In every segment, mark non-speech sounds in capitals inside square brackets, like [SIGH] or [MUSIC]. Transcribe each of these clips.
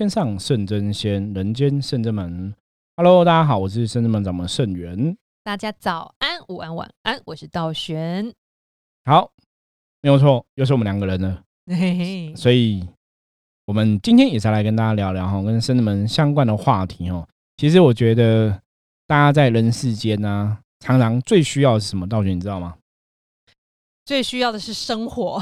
天上圣真仙，人间圣真门。Hello，大家好，我是圣真门掌门圣元。大家早安、午安、晚安，我是道玄。好，没有错，又是我们两个人了。嘿嘿，所以，我们今天也是来跟大家聊聊哈，跟圣真门相关的话题哦。其实我觉得，大家在人世间呢，常常最需要是什么？道玄，你知道吗？最需要的是生活，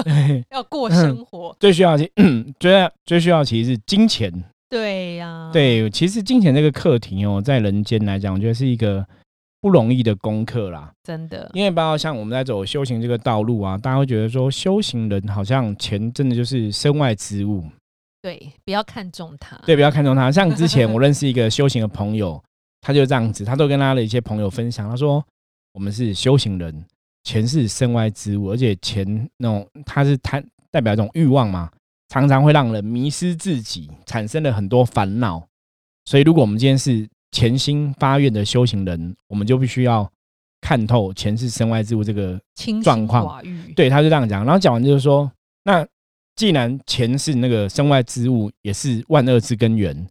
[LAUGHS] 要过生活。最需要其最要最需要其实是金钱。对呀，对，其实金钱这个课题哦，在人间来讲，我觉得是一个不容易的功课啦。真的，因为包括像我们在走修行这个道路啊，大家会觉得说，修行人好像钱真的就是身外之物。对，不要看重它。对，不要看重它。像之前我认识一个修行的朋友，他就这样子，他都跟他的一些朋友分享，他说：“我们是修行人。”钱是身外之物，而且钱那种它是贪代表一种欲望嘛，常常会让人迷失自己，产生了很多烦恼。所以，如果我们今天是潜心发愿的修行人，我们就必须要看透钱是身外之物这个状况。对，他就这样讲。然后讲完就是说，那既然钱是那个身外之物，也是万恶之根源。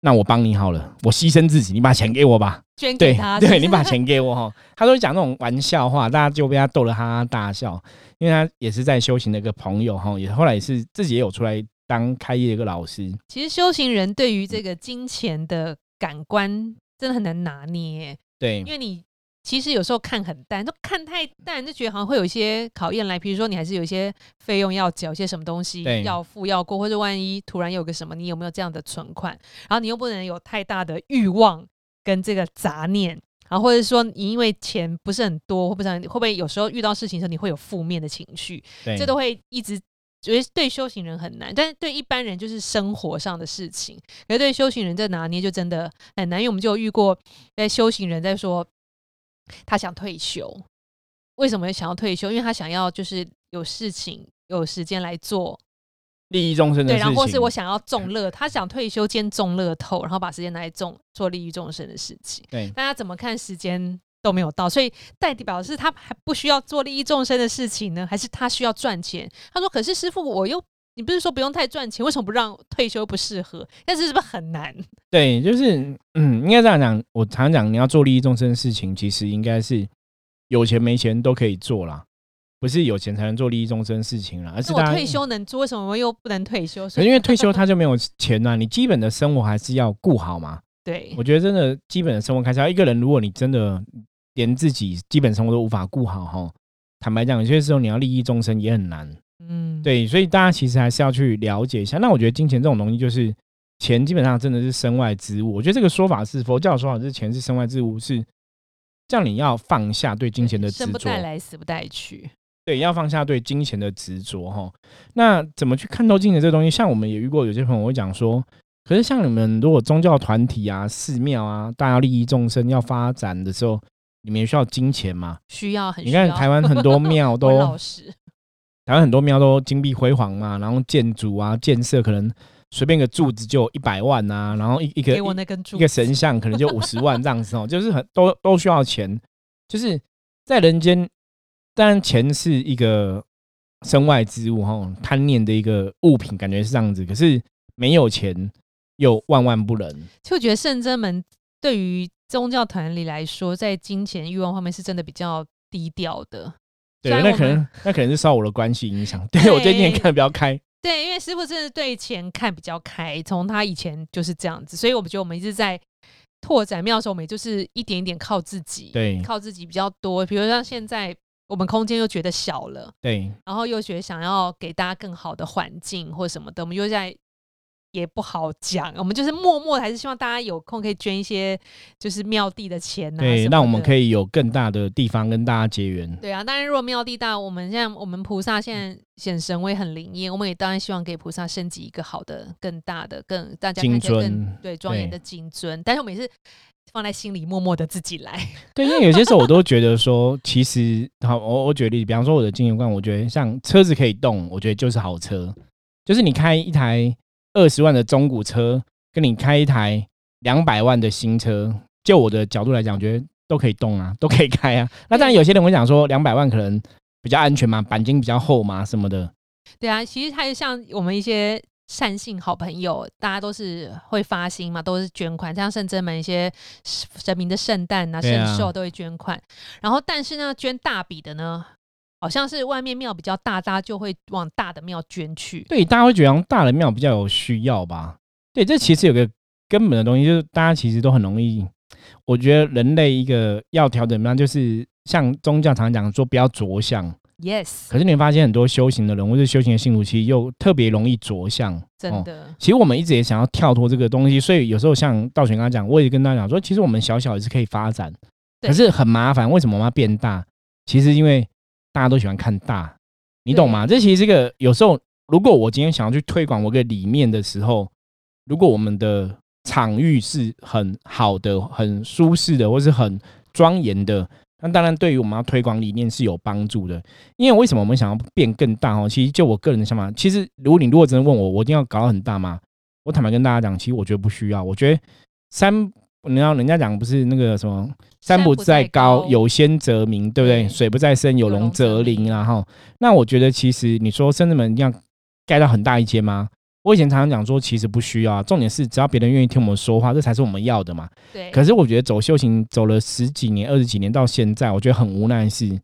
那我帮你好了，我牺牲自己，你把钱给我吧。捐给他，对 [LAUGHS] 你把钱给我哈。他都讲那种玩笑话，大家就被他逗得哈哈大笑。因为他也是在修行的一个朋友哈，也后来也是自己也有出来当开业的一个老师。其实修行人对于这个金钱的感官真的很难拿捏，对，因为你。其实有时候看很淡，都看太淡，就觉得好像会有一些考验来。比如说，你还是有一些费用要缴，一些什么东西要付要过，或者万一突然有个什么，你有没有这样的存款？然后你又不能有太大的欲望跟这个杂念，然后或者说你因为钱不是很多，会不会会不会有时候遇到事情的时候你会有负面的情绪？这都会一直觉得对修行人很难，但是对一般人就是生活上的事情。可是对修行人这拿捏就真的很难，因为我们就有遇过在修行人在说。他想退休，为什么想要退休？因为他想要就是有事情、有时间来做利益众生的事情。对，然后或是我想要中乐，他想退休兼中乐透，然后把时间拿来种做利益众生的事情。对，大家怎么看时间都没有到，所以代表是他还不需要做利益众生的事情呢，还是他需要赚钱？他说：“可是师傅，我又……”你不是说不用太赚钱，为什么不让退休不适合？但是是不是很难？[LAUGHS] 对，就是嗯，应该这样讲。我常讲，你要做利益众生的事情，其实应该是有钱没钱都可以做啦，不是有钱才能做利益众生事情啦。而是我退休能做，为什么又不能退休？因为 [LAUGHS] 退休他就没有钱呐，你基本的生活还是要顾好嘛。[LAUGHS] 对，我觉得真的基本的生活开销，一个人如果你真的连自己基本生活都无法顾好哈，坦白讲，有些时候你要利益众生也很难。嗯，对，所以大家其实还是要去了解一下。那我觉得金钱这种东西，就是钱基本上真的是身外之物。我觉得这个说法是佛教的说法，是钱是身外之物，是叫你要放下对金钱的执着，生不带来，死不带去。对，要放下对金钱的执着哈。那怎么去看透金钱这个东西？像我们也遇过有些朋友会讲说，可是像你们如果宗教团体啊、寺庙啊，大家利益众生要发展的时候，你们也需要金钱吗？需要，很。你看台湾很多庙 [LAUGHS] 都。台湾很多庙都金碧辉煌嘛，然后建筑啊建设可能随便个柱子就一百万啊，然后一一个一个神像可能就五十万这样子哦，[LAUGHS] 就是很都都需要钱，就是在人间，当然钱是一个身外之物哈，贪念的一个物品，感觉是这样子。可是没有钱又万万不能。就觉得圣真门对于宗教团体来说，在金钱欲望方面是真的比较低调的。对，那可能那可能是受我的关系影响。对我最近看的比较开。对，因为师傅真的对钱看比较开，从他以前就是这样子，所以我们觉得我们一直在拓展庙的时候，我们就是一点一点靠自己，对，靠自己比较多。比如像现在我们空间又觉得小了，对，然后又觉得想要给大家更好的环境或什么的，我们又在。也不好讲，我们就是默默还是希望大家有空可以捐一些，就是庙地的钱呐。对，让我们可以有更大的地方跟大家结缘。对啊，当然如果庙地大，我们现在我们菩萨现在显神威很灵验，我们也当然希望给菩萨升级一个好的、更大的、更大家看起来更对庄严的金尊。但是我们也是放在心里默默的自己来。对，因为有些时候我都觉得说，其实好，我我举例，比方说我的金圆观，我觉得像车子可以动，我觉得就是好车，就是你开一台。二十万的中古车，跟你开一台两百万的新车，就我的角度来讲，觉得都可以动啊，[LAUGHS] 都可以开啊。那当然，有些人会讲说，两百万可能比较安全嘛，钣金比较厚嘛，什么的。对啊，其实它就像我们一些善性好朋友，大家都是会发心嘛，都是捐款，像圣真门一些神明的圣诞啊、圣寿都会捐款。然后，但是呢，捐大笔的呢，好像是外面庙比较大，大家就会往大的庙捐去。对，大家会觉得大的庙比较有需要吧？对，这其实有个根本的东西，就是大家其实都很容易。我觉得人类一个要调整，那就是像宗教常讲说，不要着相。Yes，可是你会发现很多修行的人或者修行的信徒，其实又特别容易着相。真的，其实我们一直也想要跳脱这个东西，所以有时候像道玄刚刚讲，我也跟大家讲说，其实我们小小也是可以发展，可是很麻烦。为什么我们要变大？其实因为大家都喜欢看大，你懂吗？这其实这个有时候，如果我今天想要去推广我个理念的时候，如果我们的场域是很好的、很舒适的，或是很庄严的。那当然，对于我们要推广理念是有帮助的。因为为什么我们想要变更大哦？其实就我个人的想法，其实如果你如果真的问我，我一定要搞很大吗？我坦白跟大家讲，其实我觉得不需要。我觉得山，你要人家讲不是那个什么山不在高，有仙则名，对不对？水不在深，有龙则灵。然后，那我觉得其实你说深圳门要盖到很大一间吗？我以前常常讲说，其实不需要，啊重点是只要别人愿意听我们说话，这才是我们要的嘛。对。可是我觉得走修行走了十几年、二十几年到现在，我觉得很无奈是，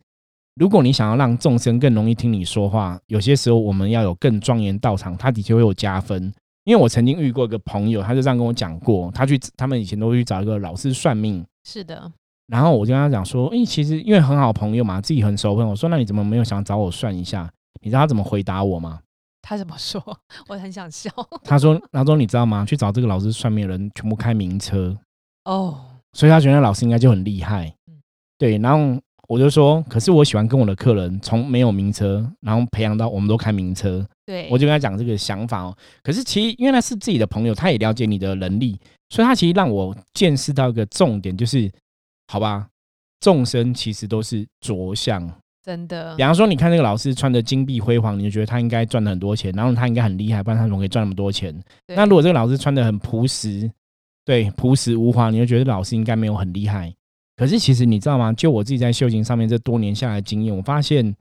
如果你想要让众生更容易听你说话，有些时候我们要有更庄严道场，它的确会有加分。因为我曾经遇过一个朋友，他就这样跟我讲过，他去他们以前都去找一个老师算命。是的。然后我就跟他讲说，哎，其实因为很好朋友嘛，自己很熟朋友，说那你怎么没有想找我算一下？你知道他怎么回答我吗？他怎么说？[LAUGHS] 我很想笑。他说：“他说你知道吗？去找这个老师算命的人全部开名车哦，所以他觉得老师应该就很厉害。对。然后我就说，可是我喜欢跟我的客人从没有名车，然后培养到我们都开名车。对，我就跟他讲这个想法哦。可是其实因为他是自己的朋友，他也了解你的能力，所以他其实让我见识到一个重点，就是好吧，众生其实都是着相。”真的，比方说，你看那个老师穿的金碧辉煌，你就觉得他应该赚了很多钱，然后他应该很厉害，不然他怎么可以赚那么多钱？那如果这个老师穿的很朴实，对，朴实无华，你就觉得老师应该没有很厉害。可是其实你知道吗？就我自己在修行上面这多年下来的经验，我发现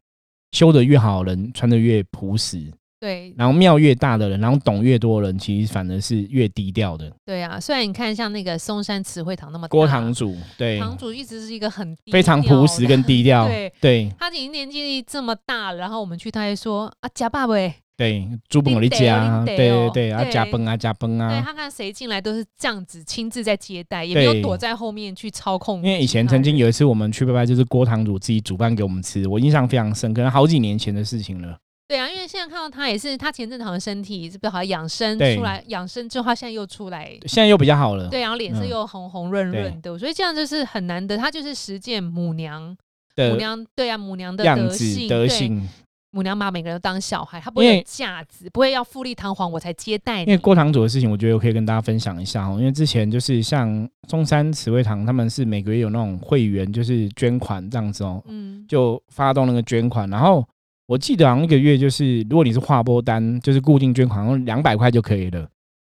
修的越好，人穿的越朴实。对，然后庙越大的人，然后懂越多人，其实反而是越低调的。对啊，虽然你看像那个嵩山慈惠堂那么郭堂主，对，堂主一直是一个很非常朴实跟低调。对对，他已经年纪这么大了，然后我们去，他还说啊，假爸喂，对，猪本我的家，对对对，啊加崩啊加崩啊。对他看谁进来都是这样子亲自在接待，也没有躲在后面去操控。因为以前曾经有一次我们去拜拜，就是郭堂主自己煮饭给我们吃，我印象非常深，可能好几年前的事情了。对啊，因为现在看到他也是，他前阵子好像身体是不是好像养生出来，养生之后他现在又出来，现在又比较好了。对，然后脸色又红红润润的，所以这样就是很难得。他就是实践母娘，母娘对啊，母娘的德性，德性。母娘把每个人都当小孩，她不会有架子，不会要富丽堂皇我才接待你。因为郭堂主的事情，我觉得我可以跟大家分享一下哦。因为之前就是像中山慈惠堂，他们是每个月有那种会员，就是捐款这样子哦，嗯，就发动那个捐款，然后。我记得好像一个月就是，如果你是划拨单，就是固定捐款，好像两百块就可以了。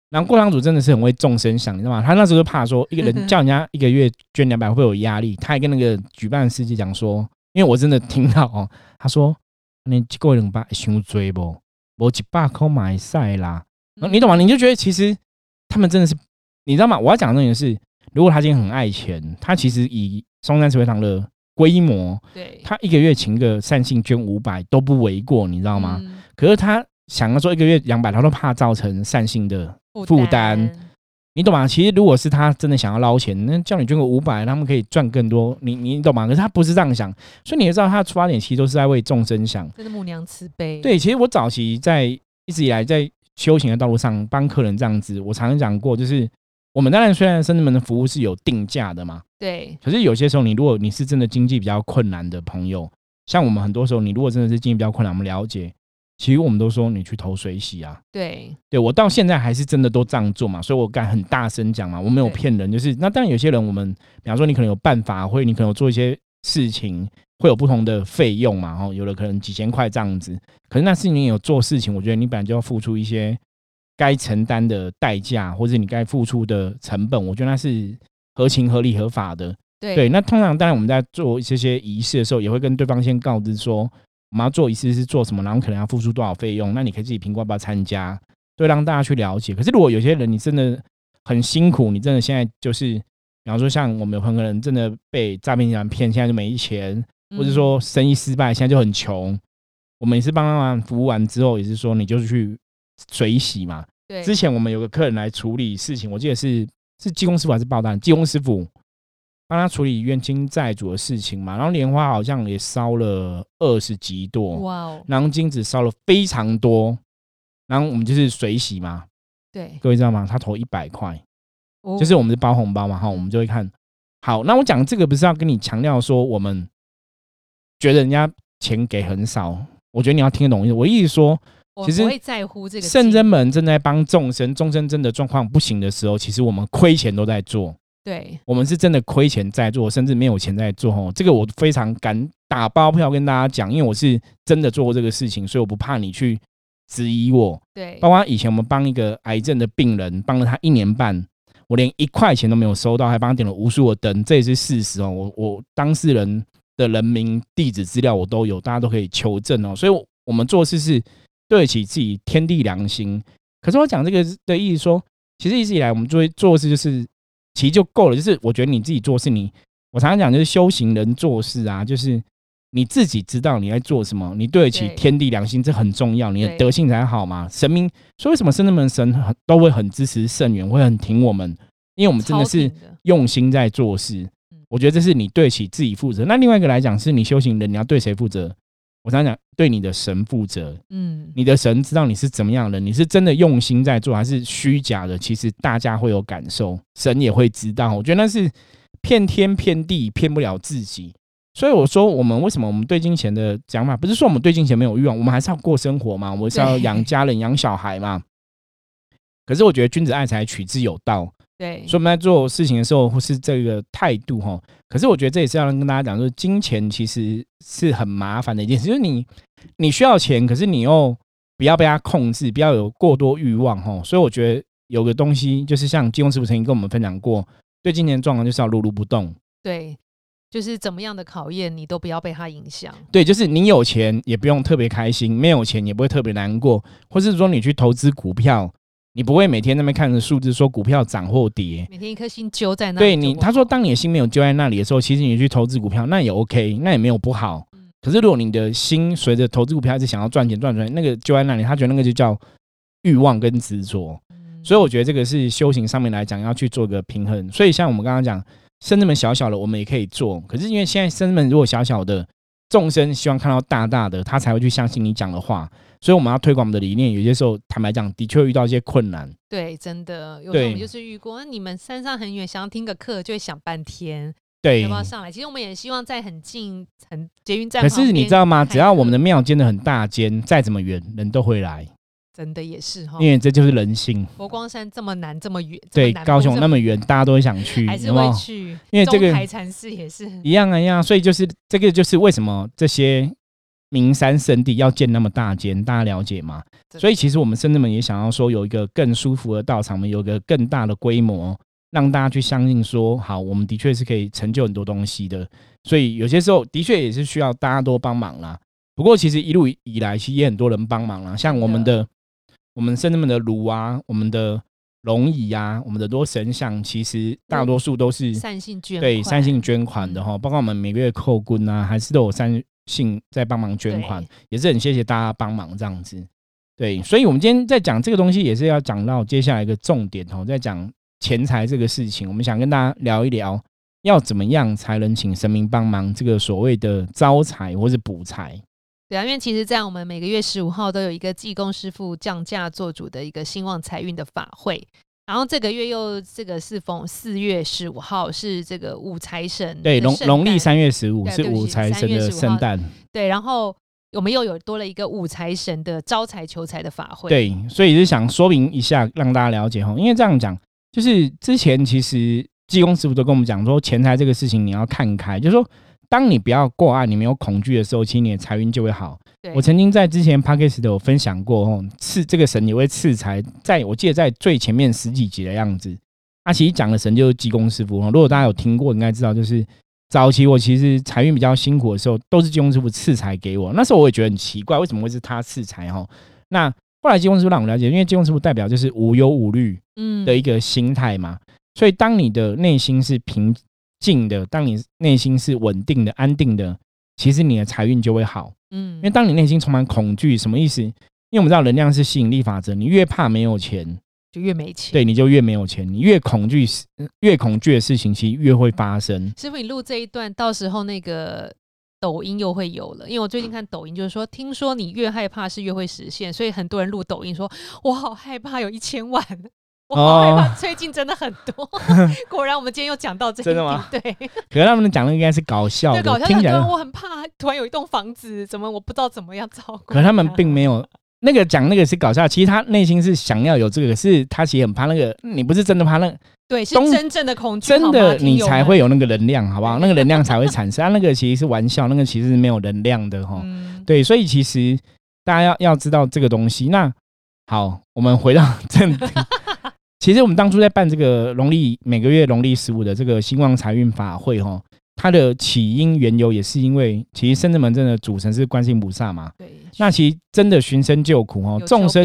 然后过堂主真的是很为众生想，你知道吗？他那时候就怕说一个人 [LAUGHS] 叫人家一个月捐两百会有压力，他还跟那个举办司机讲说，因为我真的听到哦，他说你一个两百伤追不？我一百块买赛啦，你懂吗？你就觉得其实他们真的是，你知道吗？我要讲的重点是，如果他今天很爱钱，他其实以松山慈惠堂的。规模，对，他一个月请个善信捐五百都不为过，你知道吗？可是他想要说一个月两百，他都怕造成善信的负担，你懂吗？其实如果是他真的想要捞钱，那叫你捐个五百，他们可以赚更多，你你懂吗？可是他不是这样想，所以你也知道他的出发点其实都是在为众生想，真的母娘慈悲。对，其实我早期在一直以来在修行的道路上帮客人这样子，我常常讲过，就是。我们当然虽然深圳门的服务是有定价的嘛，对。可是有些时候，你如果你是真的经济比较困难的朋友，像我们很多时候，你如果真的是经济比较困难，我们了解，其实我们都说你去投水洗啊。对，对我到现在还是真的都这样做嘛，所以我敢很大声讲嘛，我没有骗人。就是那当然有些人，我们比方说你可能有办法，或者你可能有做一些事情，会有不同的费用嘛，哦，有的可能几千块这样子。可是那是你有做事情，我觉得你本来就要付出一些。该承担的代价，或者你该付出的成本，我觉得那是合情合理合法的。对，那通常当然我们在做这些仪式的时候，也会跟对方先告知说，我们要做一次是做什么，然后可能要付出多少费用，那你可以自己评估要不要参加。对，让大家去了解。可是如果有些人你真的很辛苦，你真的现在就是，比方说像我们有朋友人真的被诈骗集团骗，现在就没钱，或者说生意失败，现在就很穷。我们也是帮他们服务完之后，也是说你就去水洗嘛。对，之前我们有个客人来处理事情，我记得是是技工师傅还是报单？技工师傅帮他处理冤亲债主的事情嘛。然后莲花好像也烧了二十几朵，哇哦！然后金子烧了非常多，然后我们就是水洗嘛。对，各位知道吗？他投一百块，就是我们是包红包嘛，哈，我们就会看。好，那我讲这个不是要跟你强调说我们觉得人家钱给很少，我觉得你要听得懂意思。我意思说。其实会在乎这个圣真们正在帮众生，众生真的状况不行的时候，其实我们亏钱都在做。对，我们是真的亏钱在做，甚至没有钱在做。哦，这个我非常敢打包票跟大家讲，因为我是真的做过这个事情，所以我不怕你去质疑我。对，包括以前我们帮一个癌症的病人，帮了他一年半，我连一块钱都没有收到，还帮他点了无数的灯，这也是事实哦。我我当事人的人名、地址资料我都有，大家都可以求证哦。所以，我们做事是。对得起自己天地良心，可是我讲这个的意思说，其实一直以来我们做做事就是，其实就够了。就是我觉得你自己做事，你我常常讲就是修行人做事啊，就是你自己知道你在做什么，你对得起天地良心，这很重要，你的德性才好嘛。神明说为什么圣人们神都会很支持圣元，会很挺我们，因为我们真的是用心在做事。我觉得这是你对得起自己负责。那另外一个来讲，是你修行人，你要对谁负责？我常讲，对你的神负责。嗯，你的神知道你是怎么样的，你是真的用心在做，还是虚假的？其实大家会有感受，神也会知道。我觉得那是骗天骗地，骗不了自己。所以我说，我们为什么我们对金钱的讲法，不是说我们对金钱没有欲望，我们还是要过生活嘛，我们是要养家人、养小孩嘛。可是我觉得君子爱财，取之有道。对，所以我们在做事情的时候，或是这个态度哈。可是我觉得这也是要跟大家讲，说金钱其实是很麻烦的一件事，就是你你需要钱，可是你又不要被它控制，不要有过多欲望哈。所以我觉得有个东西，就是像金融师傅曾经跟我们分享过，对金钱状况就是要如如不动。对，就是怎么样的考验，你都不要被它影响。对，就是你有钱也不用特别开心，没有钱也不会特别难过，或是说你去投资股票。你不会每天那边看着数字说股票涨或跌，每天一颗心揪在那。对你，他说当你的心没有揪在那里的时候，其实你去投资股票那也 OK，那也没有不好。可是如果你的心随着投资股票一直想要赚钱赚赚，那个揪在那里，他觉得那个就叫欲望跟执着。所以我觉得这个是修行上面来讲要去做个平衡。所以像我们刚刚讲，生子们小小的我们也可以做，可是因为现在生子们如果小小的。众生希望看到大大的，他才会去相信你讲的话。所以我们要推广我们的理念。有些时候，坦白讲，的确遇到一些困难。对，真的，有时候我们就是遇过。那你们山上很远，想要听个课，就会想半天，对，要不要上来？其实我们也希望在很近、很捷运站。可是你知道吗？只要我们的庙建的很大间，再怎么远，人都会来。真的也是哈，因为这就是人性。佛光山这么难，这么远，对，高雄那么远，大家都会想去，还是会去。因为这个台禅寺也是一样啊，一样。所以就是这个，就是为什么这些名山圣地要建那么大间，大家了解吗？所以其实我们深圳们也想要说，有一个更舒服的道场，们有个更大的规模，让大家去相信说，好，我们的确是可以成就很多东西的。所以有些时候的确也是需要大家多帮忙啦。不过其实一路以来，其实也很多人帮忙啦，像我们的。我们圣人们的炉啊，我们的龙椅啊，我们的多神像，其实大多数都是善性捐对善性捐款的哈。包括我们每个月扣棍啊，还是都有善性在帮忙捐款，也是很谢谢大家帮忙这样子。对，所以我们今天在讲这个东西，也是要讲到接下来一个重点哦，在讲钱财这个事情，我们想跟大家聊一聊，要怎么样才能请神明帮忙这个所谓的招财或是补财。对啊，因为其实，在我们每个月十五号都有一个济公师傅降价做主的一个兴旺财运的法会，然后这个月又这个是逢四月十五号是这个五财神，对，农农历三月十五是五财神的圣诞，对，然后我们又有多了一个五财神的招财求财的法会，对，所以是想说明一下，让大家了解哈，因为这样讲，就是之前其实济公师傅都跟我们讲说，钱财这个事情你要看开，就是说。当你不要过爱，你没有恐惧的时候，其实你的财运就会好。我曾经在之前 p a c k a g e 的有分享过哦，赐这个神也会赐财，在我记得在最前面十几集的样子。那其实讲的神就是济公师傅哦。如果大家有听过，应该知道，就是早期我其实财运比较辛苦的时候，都是济公师傅赐财给我。那时候我也觉得很奇怪，为什么会是他赐财哦？那后来济公师傅让我了解，因为济公师傅代表就是无忧无虑嗯的一个心态嘛，所以当你的内心是平静的，当你内心是稳定的、安定的，其实你的财运就会好。嗯，因为当你内心充满恐惧，什么意思？因为我们知道能量是吸引力法则，你越怕没有钱。就越没钱，对，你就越没有钱。你越恐惧，越恐惧的事情，其实越会发生。师傅，你录这一段，到时候那个抖音又会有了。因为我最近看抖音，就是说，听说你越害怕是越会实现，所以很多人录抖音说，我好害怕有一千万，我好害怕。最近真的很多，[LAUGHS] 果然我们今天又讲到这，真的吗？对。[LAUGHS] 可是他们讲的应该是搞笑的，听起来我很怕，突然有一栋房子，怎么我不知道怎么样照顾。可他们并没有。[LAUGHS] 那个讲那个是搞笑，其实他内心是想要有这个，可是他其实很怕那个。你不是真的怕那，对，是真正的恐惧，真的你才会有那个能量，好不好？那个能量才会产生。啊，那个其实是玩笑，那个其实是没有能量的哈。对，所以其实大家要要知道这个东西。那好，我们回到正题。其实我们当初在办这个农历每个月农历十五的这个兴旺财运法会哈。它的起因缘由也是因为，其实深圳门真的主神是观世音菩萨嘛。对。那其实真的寻声救苦哦，众生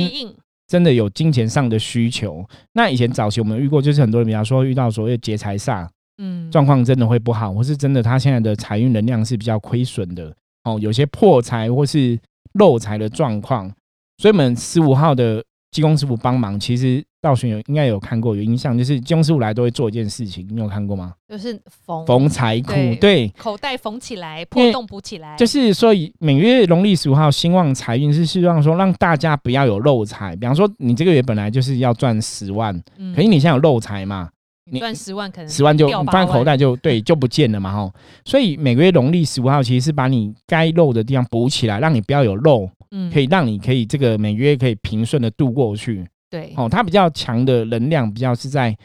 真的有金钱上的需求。那以前早期我们遇过，就是很多人比方说遇到所谓劫财煞，嗯，状况真的会不好，或是真的他现在的财运能量是比较亏损的哦，有些破财或是漏财的状况。所以我们十五号的济公师傅帮忙，其实。道玄有应该有看过有印象，就是金师傅来都会做一件事情，你有看过吗？就是缝缝财库，对，口袋缝起来，破洞补起来。就是说，每月农历十五号兴旺财运是希望说让大家不要有漏财。比方说，你这个月本来就是要赚十万，可是你现在有漏财嘛？你赚十万可能十万就放在口袋就对 [LAUGHS] 就不见了嘛？吼，所以每个月农历十五号其实是把你该漏的地方补起来，让你不要有漏，嗯，可以让你可以这个每个月可以平顺的度过去。对，哦，它比较强的能量，比较是在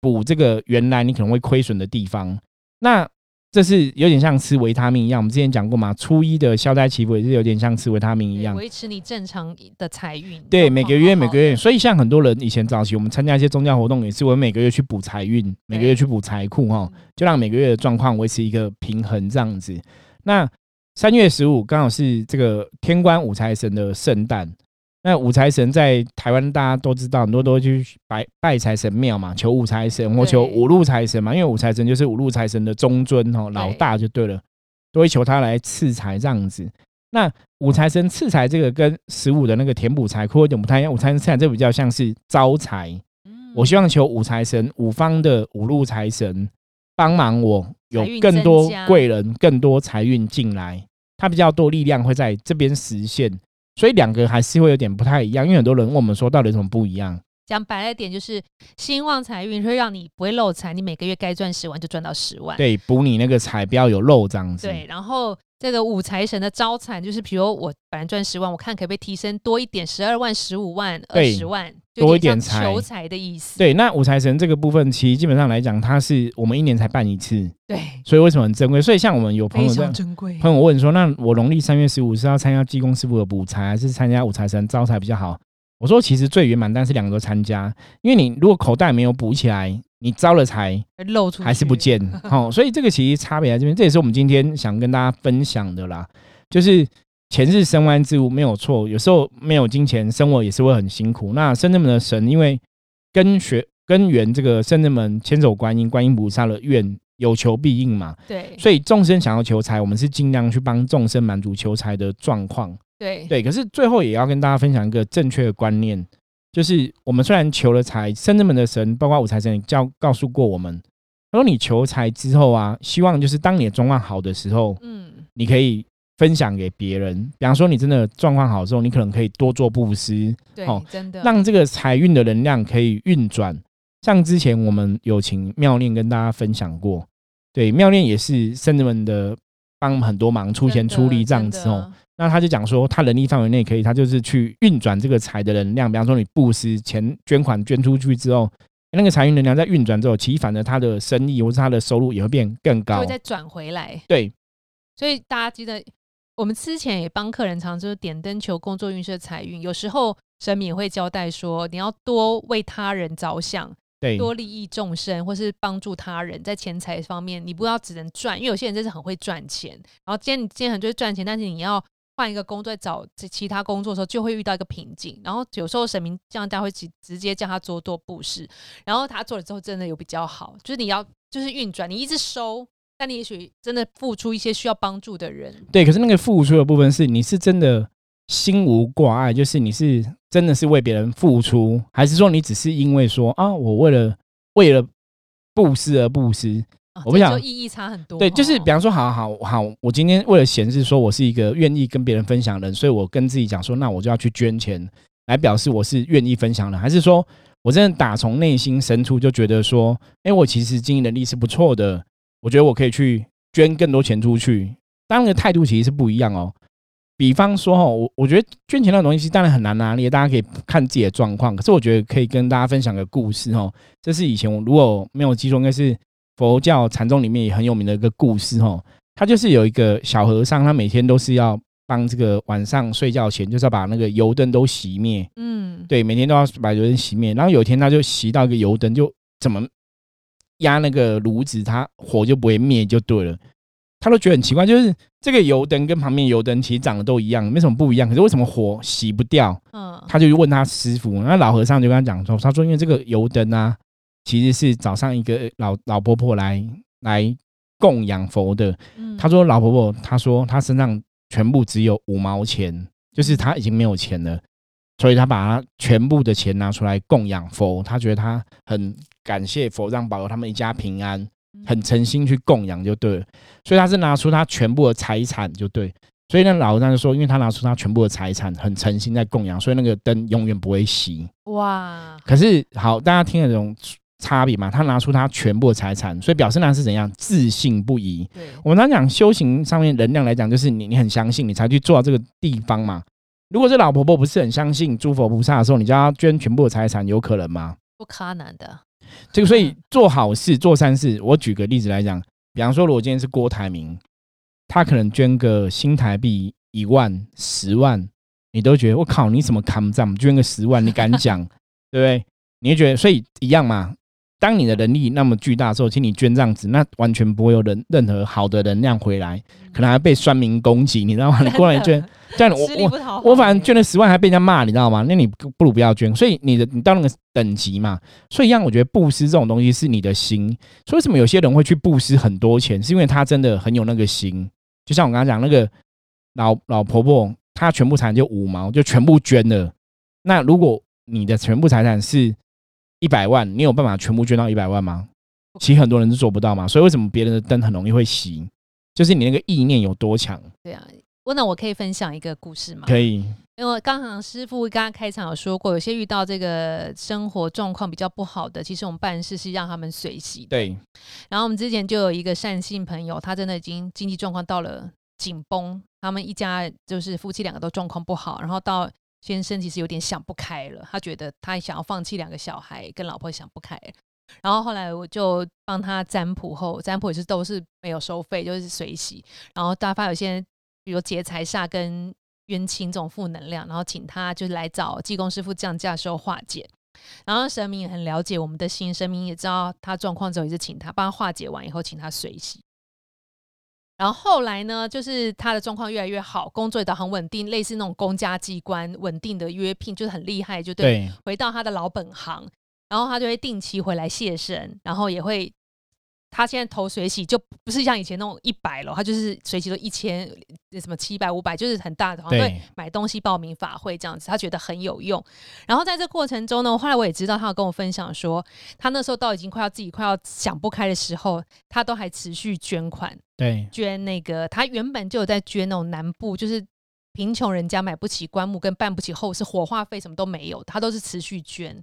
补这个原来你可能会亏损的地方。那这是有点像吃维他命一样，我们之前讲过嘛，初一的消灾祈福也是有点像吃维他命一样，维持你正常的财运。对，每个月每个月，所以像很多人以前早期我们参加一些宗教活动，也是我每个月去补财运，每个月去补财库哈，就让每个月的状况维持一个平衡这样子。那三月十五刚好是这个天官五财神的圣诞。那五财神在台湾大家都知道，很多都去拜拜财神庙嘛，求五财神或求五路财神嘛，因为五财神就是五路财神的中尊哦，老大就对了，都会求他来赐财这样子。那五财神赐财这个跟十五的那个填补财库有点不太一样，五财神赐财这比较像是招财。我希望求五财神、五方的五路财神帮忙我，有更多贵人、更多财运进来，他比较多力量会在这边实现。所以两个还是会有点不太一样，因为很多人问我们说，到底有什么不一样？讲白了点，就是兴旺财运会让你不会漏财，你每个月该赚十万就赚到十万。对，补你那个财不要有漏这样子。对，然后这个五财神的招财，就是比如我本来赚十万，我看可不可以提升多一点，十二万、十五万、二十万。多一点财，求财的意思。对，那五财神这个部分，其实基本上来讲，它是我们一年才办一次。对，所以为什么很珍贵？所以像我们有朋友在珍贵。朋友问说，那我农历三月十五是要参加济公师傅的补财，还是参加五财神招财比较好？我说，其实最圆满，但是两个都参加，因为你如果口袋没有补起来，你招了财露出还是不见。[LAUGHS] 好，所以这个其实差别在这边，这也是我们今天想跟大家分享的啦，就是。钱是生万之物，没有错。有时候没有金钱，生活也是会很辛苦。那圣人们的神，因为跟学跟缘，这个圣人们千手观音、观音菩萨的愿有求必应嘛。对，所以众生想要求财，我们是尽量去帮众生满足求财的状况。对对，可是最后也要跟大家分享一个正确的观念，就是我们虽然求了财，圣人们的神，包括五财神，教告诉过我们，他说你求财之后啊，希望就是当你的状况好的时候，嗯，你可以。分享给别人，比方说你真的状况好之后，你可能可以多做布施，对，真的让这个财运的能量可以运转。像之前我们有请妙念跟大家分享过，对，妙念也是圣人们的帮很多忙，出钱出力这样子哦。那他就讲说，他能力范围内可以，他就是去运转这个财的能量。比方说你布施钱捐款捐出去之后，那个财运能量在运转之后，其反而他的生意或是他的收入也会变更高，会再转回来。对，所以大家记得。我们之前也帮客人常就是点灯求工作运势财运，有时候神明也会交代说，你要多为他人着想，对，多利益众生，或是帮助他人，在钱财方面，你不要只能赚，因为有些人真是很会赚钱。然后今天你今天很会赚钱，但是你要换一个工作找其他工作的时候，就会遇到一个瓶颈。然后有时候神明这样他会直直接叫他做多布施，然后他做了之后真的有比较好。就是你要就是运转，你一直收，但你也许真的付出一些需要帮助的人。对，可是那个付出的部分是你是真的心无挂碍，就是你是真的是为别人付出，还是说你只是因为说啊，我为了为了布施而布施？我不想意义差很多。对，就是比方说，好好好，我今天为了显示说我是一个愿意跟别人分享的人，所以我跟自己讲说，那我就要去捐钱来表示我是愿意分享的，还是说我真的打从内心深处就觉得说，哎，我其实经营能力是不错的，我觉得我可以去捐更多钱出去。当然，的态度其实是不一样哦。比方说，哈，我我觉得捐钱那种东西当然很难拿捏，大家可以看自己的状况。可是我觉得可以跟大家分享个故事，哦，这是以前我如果没有记错，应该是。佛教禅宗里面也很有名的一个故事哦，他就是有一个小和尚，他每天都是要帮这个晚上睡觉前，就是要把那个油灯都熄灭。嗯，对，每天都要把油灯熄灭。然后有一天他就熄到一个油灯，就怎么压那个炉子，它火就不会灭，就对了。他都觉得很奇怪，就是这个油灯跟旁边油灯其实长得都一样，没什么不一样，可是为什么火洗不掉？嗯，他就问他师傅，那老和尚就跟他讲说，他说因为这个油灯啊。其实是早上一个老老婆婆来来供养佛的。他说老婆婆，他说他身上全部只有五毛钱，就是他已经没有钱了，所以他把他全部的钱拿出来供养佛。他觉得他很感谢佛让保佑他们一家平安，很诚心去供养就对了。所以他是拿出他全部的财产就对。所以那老和尚就说，因为他拿出他全部的财产，很诚心在供养，所以那个灯永远不会熄。哇！可是好，大家听得懂。差别嘛，他拿出他全部的财产，所以表示那是怎样自信不疑。我们常讲修行上面能量来讲，就是你你很相信，你才去做到这个地方嘛。如果这老婆婆不是很相信诸佛菩萨的时候，你叫她捐全部的财产，有可能吗？不可能的。这个所以做好事做善事，我举个例子来讲，比方说，如果今天是郭台铭，他可能捐个新台币一万、十万，你都觉得我靠，你怎么扛这么捐个十万，你敢讲，[LAUGHS] 对不对？你会觉得，所以一样嘛。当你的能力那么巨大的时候，请你捐这样子，那完全不会有人任何好的能量回来，可能还被酸民攻击，你知道吗？你 [LAUGHS] 过来捐，这样我我我反正捐了十万还被人家骂，你知道吗？那你不如不要捐。所以你的你到那个等级嘛，所以一样，我觉得布施这种东西是你的心。所以为什么有些人会去布施很多钱，是因为他真的很有那个心。就像我刚刚讲那个老老婆婆，她全部财产就五毛，就全部捐了。那如果你的全部财产是一百万，你有办法全部捐到一百万吗？其实很多人是做不到嘛。所以为什么别人的灯很容易会熄？就是你那个意念有多强。对啊，那我可以分享一个故事吗？可以。因为刚好师傅刚刚开场有说过，有些遇到这个生活状况比较不好的，其实我们办事是让他们随喜。对。然后我们之前就有一个善信朋友，他真的已经经济状况到了紧绷，他们一家就是夫妻两个都状况不好，然后到。先生其实有点想不开了，他觉得他想要放弃两个小孩，跟老婆想不开。然后后来我就帮他占卜后，占卜也是都是没有收费，就是随喜。然后大发有些比如劫财煞跟冤亲这种负能量，然后请他就是来找济公师傅降价时候化解。然后神明也很了解我们的心，神明也知道他状况之后，也是请他帮他化解完以后，请他随喜。然后后来呢，就是他的状况越来越好，工作也很稳定，类似那种公家机关稳定的约聘，就是很厉害，就对。回到他的老本行，然后他就会定期回来谢神，然后也会。他现在投水洗就不是像以前那种一百了，他就是水洗都一千，什么七百五百，就是很大的，好像会买东西报名法会这样子，他觉得很有用。然后在这过程中呢，后来我也知道他有跟我分享说，他那时候到已经快要自己快要想不开的时候，他都还持续捐款，对，捐那个他原本就有在捐那种南部，就是贫穷人家买不起棺木跟办不起后事，火化费什么都没有，他都是持续捐。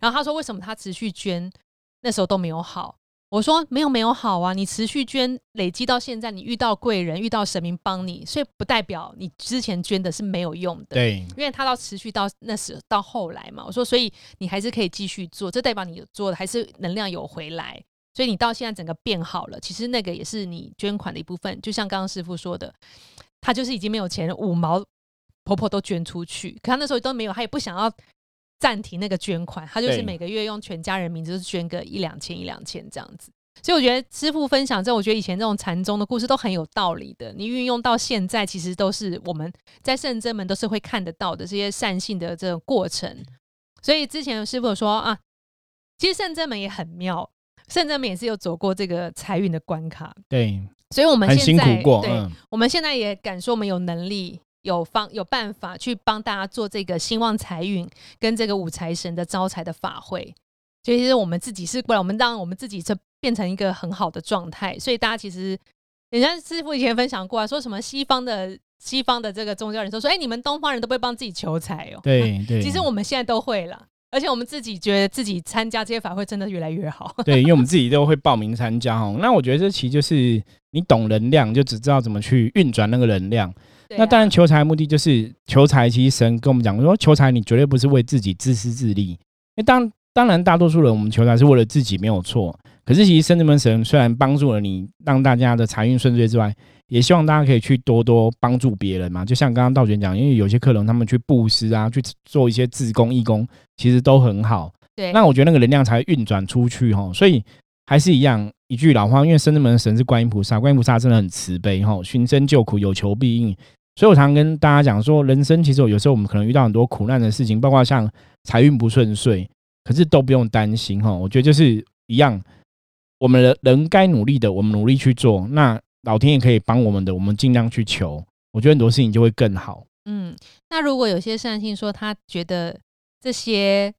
然后他说，为什么他持续捐那时候都没有好？我说没有没有好啊，你持续捐累积到现在，你遇到贵人，遇到神明帮你，所以不代表你之前捐的是没有用的。对，因为他到持续到那时到后来嘛，我说所以你还是可以继续做，这代表你做的还是能量有回来，所以你到现在整个变好了。其实那个也是你捐款的一部分，就像刚刚师傅说的，他就是已经没有钱，五毛婆婆都捐出去，可他那时候都没有，他也不想要。暂停那个捐款，他就是每个月用全家人名字捐个一两千一两千这样子。所以我觉得师傅分享这，我觉得以前这种禅宗的故事都很有道理的。你运用到现在，其实都是我们在圣真门都是会看得到的这些善性的这种过程。所以之前师傅说啊，其实圣真门也很妙，圣真门也是有走过这个财运的关卡。对，所以我们很辛苦过。对，我们现在也敢说我们有能力、有方、有办法去帮大家做这个兴旺财运跟这个五财神的招财的法会。其实我们自己是过来，我们让我们自己这变成一个很好的状态。所以大家其实，人家师傅以前分享过啊，说什么西方的西方的这个宗教人说说，哎，你们东方人都不会帮自己求财哦。对对，其实我们现在都会了，而且我们自己觉得自己参加这些法会真的越来越好。[LAUGHS] 对，因为我们自己都会报名参加哦。[LAUGHS] 那我觉得这其实就是你懂能量，就只知道怎么去运转那个能量。那当然求财的目的就是求财，其实神跟我们讲说，求财你绝对不是为自己自私自利，因为当。当然，大多数人我们求财是为了自己，没有错。可是，其实圣智门神虽然帮助了你，让大家的财运顺遂之外，也希望大家可以去多多帮助别人嘛。就像刚刚道玄讲，因为有些客人他们去布施啊，去做一些自工义工，其实都很好。对，那我觉得那个能量才运转出去哈。所以还是一样一句老话，因为圣智门神是观音菩萨，观音菩萨真的很慈悲哈，寻声救苦，有求必应。所以我常跟大家讲说，人生其实有时候我们可能遇到很多苦难的事情，包括像财运不顺遂。可是都不用担心哈，我觉得就是一样，我们人人该努力的，我们努力去做，那老天也可以帮我们的，我们尽量去求，我觉得很多事情就会更好。嗯，那如果有些善信说他觉得这些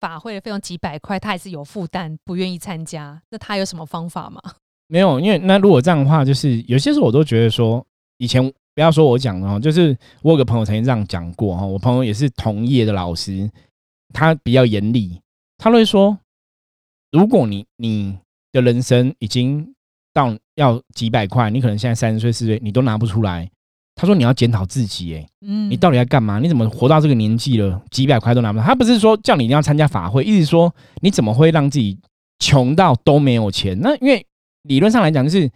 法会的费用几百块，他还是有负担，不愿意参加，那他有什么方法吗？没有，因为那如果这样的话，就是有些时候我都觉得说，以前不要说我讲的哈，就是我有个朋友曾经这样讲过哈，我朋友也是同业的老师，他比较严厉。他会说：“如果你你的人生已经到要几百块，你可能现在三十岁四十岁，你都拿不出来。他说你要检讨自己，哎，嗯，你到底在干嘛？你怎么活到这个年纪了，几百块都拿不到？他不是说叫你一定要参加法会，意思说你怎么会让自己穷到都没有钱？那因为理论上来讲，就是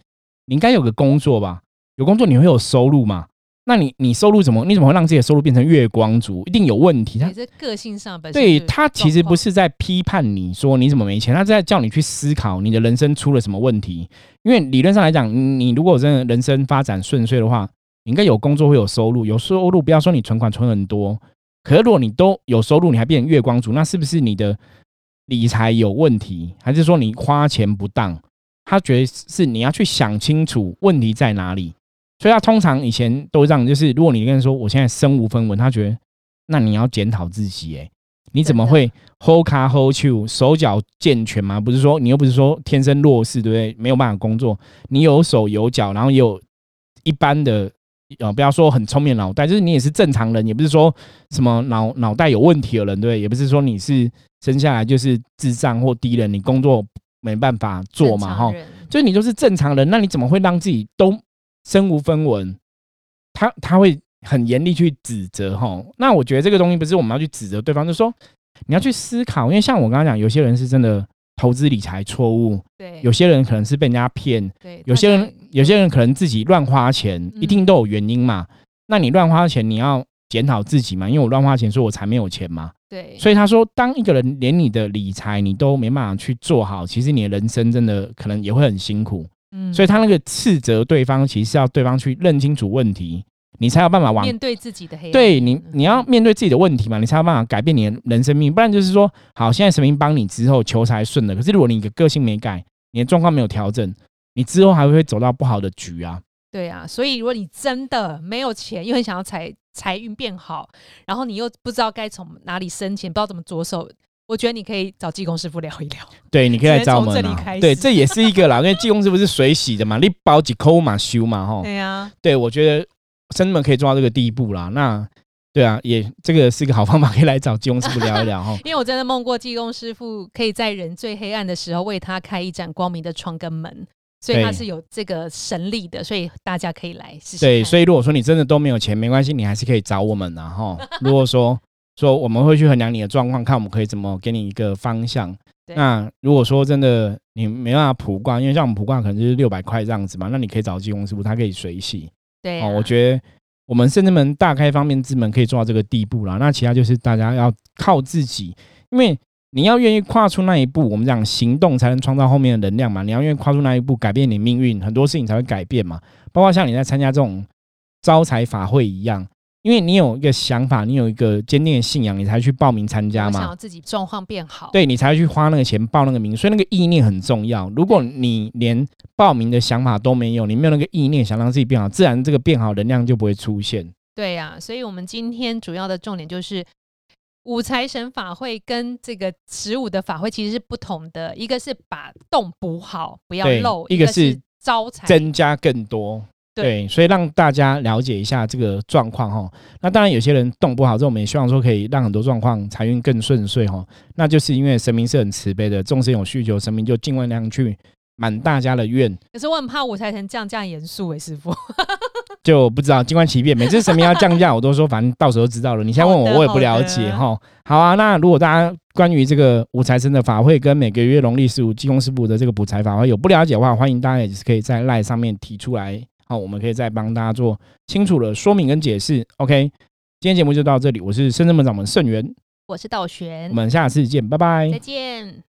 你应该有个工作吧，有工作你会有收入嘛。”那你你收入怎么？你怎么会让自己的收入变成月光族？一定有问题。他这个性上本对他其实不是在批判你说你怎么没钱，他在叫你去思考你的人生出了什么问题。因为理论上来讲，你如果真的人生发展顺遂的话，应该有工作会有收入，有收入不要说你存款存很多，可是如果你都有收入，你还变成月光族，那是不是你的理财有问题，还是说你花钱不当？他觉得是你要去想清楚问题在哪里。所以他通常以前都这样，就是如果你跟人说我现在身无分文，他觉得那你要检讨自己，哎，你怎么会 hold 卡 hold 住，手脚健全吗？不是说你又不是说天生弱势，对不对？没有办法工作，你有手有脚，然后也有一般的，呃，不要说很聪明脑袋，就是你也是正常人，也不是说什么脑脑袋有问题的人，对不对？也不是说你是生下来就是智障或低人，你工作没办法做嘛，哈，就你就是正常人，那你怎么会让自己都？身无分文，他他会很严厉去指责哈。那我觉得这个东西不是我们要去指责对方，就是说你要去思考，因为像我刚刚讲，有些人是真的投资理财错误，对；有些人可能是被人家骗，对；有些人有些人可能自己乱花钱，一定都有原因嘛。那你乱花钱，你要检讨自己嘛，因为我乱花钱，所以我才没有钱嘛。对。所以他说，当一个人连你的理财你都没办法去做好，其实你的人生真的可能也会很辛苦。嗯，所以他那个斥责对方，其实是要对方去认清楚问题，你才有办法往面对自己的黑。对你，你要面对自己的问题嘛，你才有办法改变你的人生命。不然就是说，好，现在神明帮你之后求财顺了，可是如果你的个性没改，你的状况没有调整，你之后还会走到不好的局啊。对啊，所以如果你真的没有钱，又很想要财财运变好，然后你又不知道该从哪里生钱，不知道怎么着手。我觉得你可以找技工师傅聊一聊。[LAUGHS] 对，你可以来找我们啊。对，这也是一个啦，因为技工师傅是水洗的嘛，你包几抠嘛修嘛哈。对呀。对，我觉得生们可以做到这个地步啦。那对啊，也这个是一个好方法，可以来找技工师傅聊一聊哈。[LAUGHS] 因为我真的梦过技工师傅可以在人最黑暗的时候为他开一盏光明的窗跟门，所以他是有这个神力的，所以大家可以来试试。对，所以如果说你真的都没有钱，没关系，你还是可以找我们的哈。如果说。说我们会去衡量你的状况，看我们可以怎么给你一个方向。那如果说真的你没办法普卦，因为像我们普卦可能就是六百块这样子嘛，那你可以找技工师傅，他可以水洗。对，哦，我觉得我们甚至门大开方面之门可以做到这个地步了。那其他就是大家要靠自己，因为你要愿意跨出那一步，我们讲行动才能创造后面的能量嘛。你要愿意跨出那一步，改变你命运，很多事情才会改变嘛。包括像你在参加这种招财法会一样，因为你有一个想法，你有一个坚定的信仰，你才去报名参加嘛。想要自己状况变好，对你才会去花那个钱报那个名，所以那个意念很重要。如果你连报名的想法都没有，你没有那个意念想让自己变好，自然这个变好能量就不会出现。对呀，所以我们今天主要的重点就是。五财神法会跟这个十五的法会其实是不同的，一个是把洞补好，不要漏；一个是招财增加更多。对，所以让大家了解一下这个状况哈。那当然有些人动不好，这我们也希望说可以让很多状况财运更顺遂哈。那就是因为神明是很慈悲的，众生有需求，神明就尽量去满大家的愿。可是我很怕五财神降价严肃诶，师傅。[LAUGHS] [LAUGHS] 就不知道，静观其变。每次神明要降价，我都说反正到时候知道了。你现在问我，我也不了解哈。好啊，那如果大家关于这个五财神的法会跟每个月农历十五济公师傅的这个补财法会有不了解的话，欢迎大家也是可以在赖上面提出来，好，我们可以再帮大家做清楚的说明跟解释。OK，今天节目就到这里，我是深圳门掌门盛元，我是道玄，我们下次见，拜拜，再见。